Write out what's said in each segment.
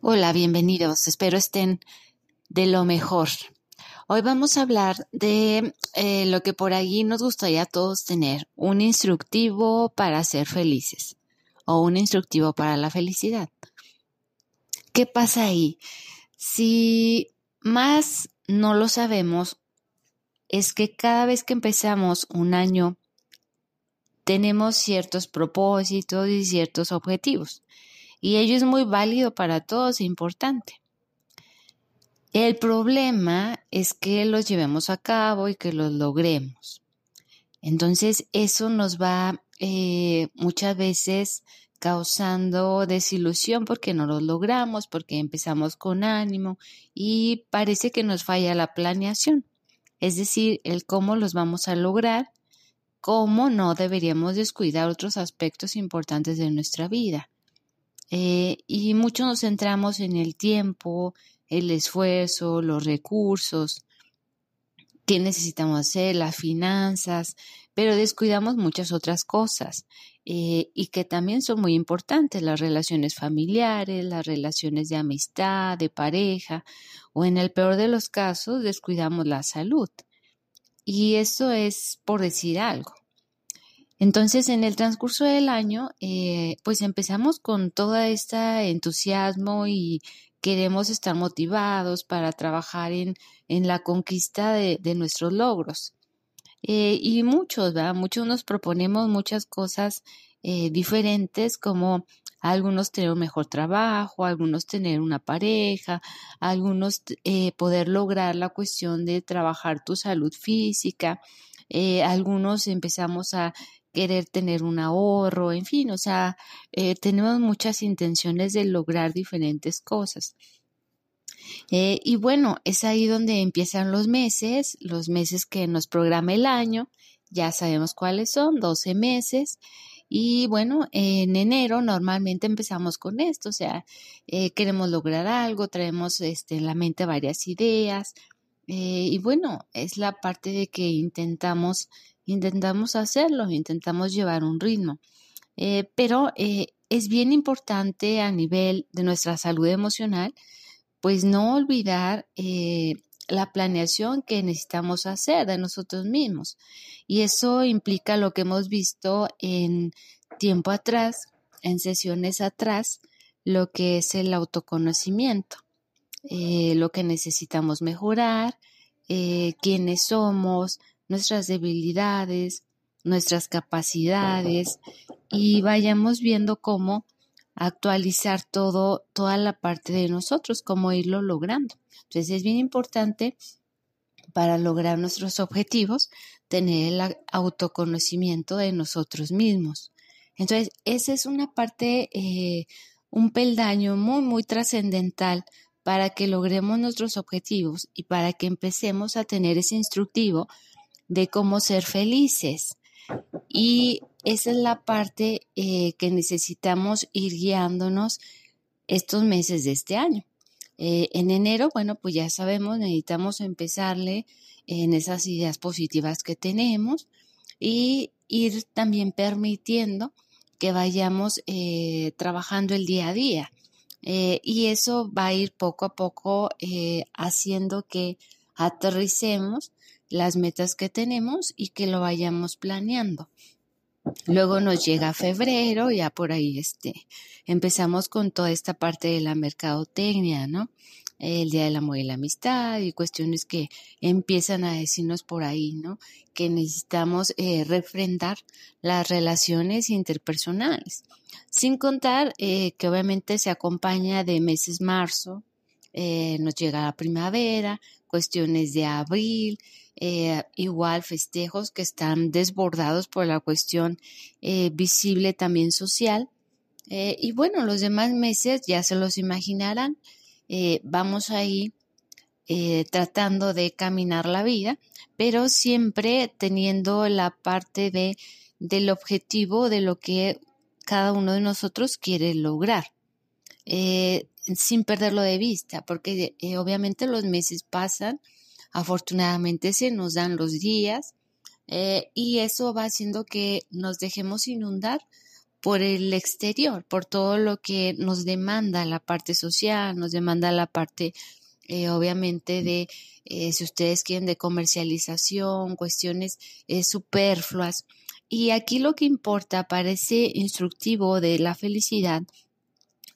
Hola, bienvenidos. Espero estén de lo mejor. Hoy vamos a hablar de eh, lo que por allí nos gustaría a todos tener, un instructivo para ser felices o un instructivo para la felicidad. ¿Qué pasa ahí? Si más no lo sabemos, es que cada vez que empezamos un año, tenemos ciertos propósitos y ciertos objetivos y ello es muy válido para todos e importante. El problema es que los llevemos a cabo y que los logremos. Entonces eso nos va eh, muchas veces causando desilusión porque no los logramos, porque empezamos con ánimo y parece que nos falla la planeación, es decir, el cómo los vamos a lograr, cómo no deberíamos descuidar otros aspectos importantes de nuestra vida. Eh, y mucho nos centramos en el tiempo, el esfuerzo, los recursos, qué necesitamos hacer, las finanzas, pero descuidamos muchas otras cosas eh, y que también son muy importantes, las relaciones familiares, las relaciones de amistad, de pareja, o en el peor de los casos descuidamos la salud. Y eso es por decir algo. Entonces, en el transcurso del año, eh, pues empezamos con todo este entusiasmo y queremos estar motivados para trabajar en, en la conquista de, nuestros logros. Eh, y muchos, ¿verdad? Muchos nos proponemos muchas cosas eh, diferentes como algunos tener un mejor trabajo, algunos tener una pareja, algunos poder lograr la cuestión de trabajar tu salud física, algunos empezamos a querer tener un ahorro, en fin, o sea, eh, tenemos muchas intenciones de lograr diferentes cosas. Eh, y bueno, es ahí donde empiezan los meses, los meses que nos programa el año, ya sabemos cuáles son, 12 meses. Y bueno, en enero normalmente empezamos con esto, o sea, eh, queremos lograr algo, traemos este, en la mente varias ideas. y bueno, es la parte de que intentamos intentamos hacerlo, intentamos llevar un ritmo. Eh, pero eh, es bien importante a nivel de nuestra salud emocional, pues no olvidar eh, la planeación que necesitamos hacer de nosotros mismos. Y eso implica lo que hemos visto en tiempo atrás, en sesiones atrás, lo que es el autoconocimiento, lo que necesitamos mejorar, quiénes somos, nuestras debilidades, nuestras capacidades y vayamos viendo cómo actualizar todo, toda la parte de nosotros, cómo irlo logrando. Entonces es bien importante para lograr nuestros objetivos tener el autoconocimiento de nosotros mismos. Entonces, esa es una parte, eh, un peldaño muy, muy trascendental para que logremos nuestros objetivos y para que empecemos a tener ese instructivo de cómo ser felices. Y esa es la parte eh, que necesitamos ir guiándonos estos meses de este año. Eh, en enero, bueno, pues ya sabemos, necesitamos empezarle en esas ideas positivas que tenemos y ir también permitiendo que vayamos eh, trabajando el día a día. y eso va a ir poco a poco haciendo que aterricemos las metas que tenemos y que lo vayamos planeando. Luego nos llega febrero, ya por ahí este, empezamos con toda esta parte de la mercadotecnia, ¿no? El Día del Amor y la Amistad y cuestiones que empiezan a decirnos por ahí, ¿no? Que necesitamos eh, refrendar las relaciones interpersonales. Sin contar eh, que obviamente se acompaña de meses marzo, eh, nos llega la primavera, cuestiones de abril, eh, igual festejos que están desbordados por la cuestión eh, visible también social. Y bueno, los demás meses ya se los imaginarán. vamos ahí tratando de caminar la vida, pero siempre teniendo la parte de, del objetivo de lo que cada uno de nosotros quiere lograr. Sin perderlo de vista, porque obviamente los meses pasan, Afortunadamente se nos dan los días eh, y eso va haciendo que nos dejemos inundar por el exterior, por todo lo que nos demanda la parte social, nos demanda la parte, eh, obviamente, de, eh, si ustedes quieren, de comercialización, cuestiones eh, superfluas. Y aquí lo que importa para ese instructivo de la felicidad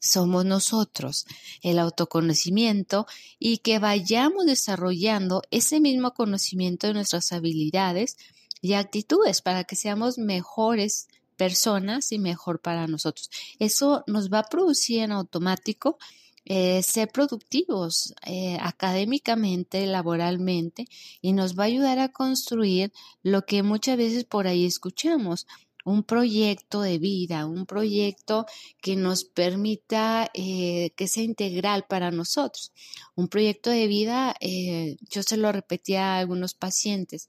somos nosotros, el autoconocimiento y que vayamos desarrollando ese mismo conocimiento de nuestras habilidades y actitudes para que seamos mejores personas y mejor para nosotros. Eso nos va a producir en automático eh, ser productivos eh, académicamente, laboralmente, y nos va a ayudar a construir lo que muchas veces por ahí escuchamos, un proyecto de vida, un proyecto que nos permita eh, que sea integral para nosotros. Un proyecto de vida, eh, yo se lo repetía a algunos pacientes,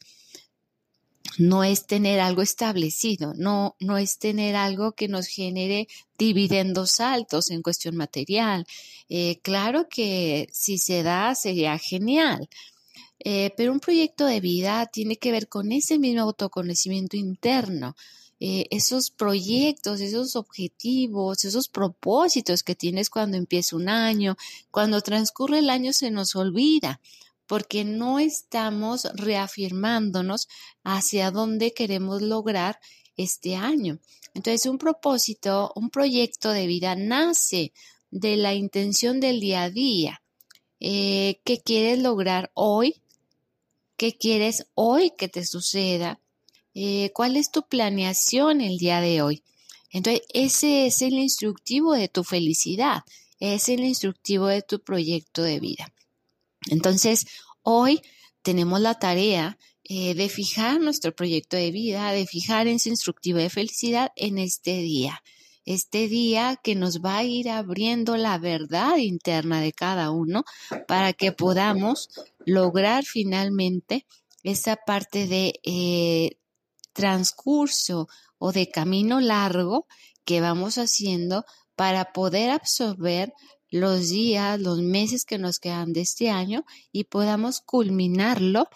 no es tener algo establecido, no, no es tener algo que nos genere dividendos altos en cuestión material. Eh, claro que si se da sería genial, pero un proyecto de vida tiene que ver con ese mismo autoconocimiento interno, eh, esos proyectos, esos objetivos, esos propósitos que tienes cuando empieza un año, cuando transcurre el año se nos olvida porque no estamos reafirmándonos hacia dónde queremos lograr este año. Entonces, un propósito, un proyecto de vida nace de la intención del día a día. Eh, ¿Qué quieres lograr hoy? ¿Qué quieres hoy que te suceda? Eh, cuál es tu planeación el día de hoy. Entonces, ese es el instructivo de tu felicidad, es el instructivo de tu proyecto de vida. Entonces, hoy tenemos la tarea eh, de fijar nuestro proyecto de vida, de fijar ese instructivo de felicidad en este día. Este día que nos va a ir abriendo la verdad interna de cada uno para que podamos lograr finalmente esa parte de eh, transcurso o de camino largo que vamos haciendo para poder absorber los días, los meses que nos quedan de este año y podamos culminarlo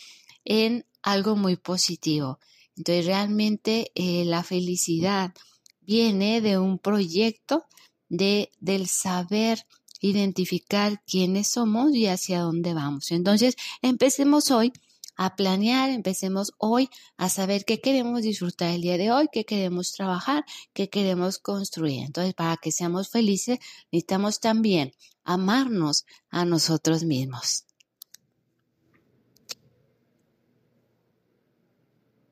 en algo muy positivo. Entonces realmente eh, la felicidad viene de un proyecto de, del saber identificar quiénes somos y hacia dónde vamos. Entonces empecemos hoy a planear, empecemos hoy a saber qué queremos disfrutar el día de hoy, qué queremos trabajar, qué queremos construir. Entonces, para que seamos felices, necesitamos también amarnos a nosotros mismos.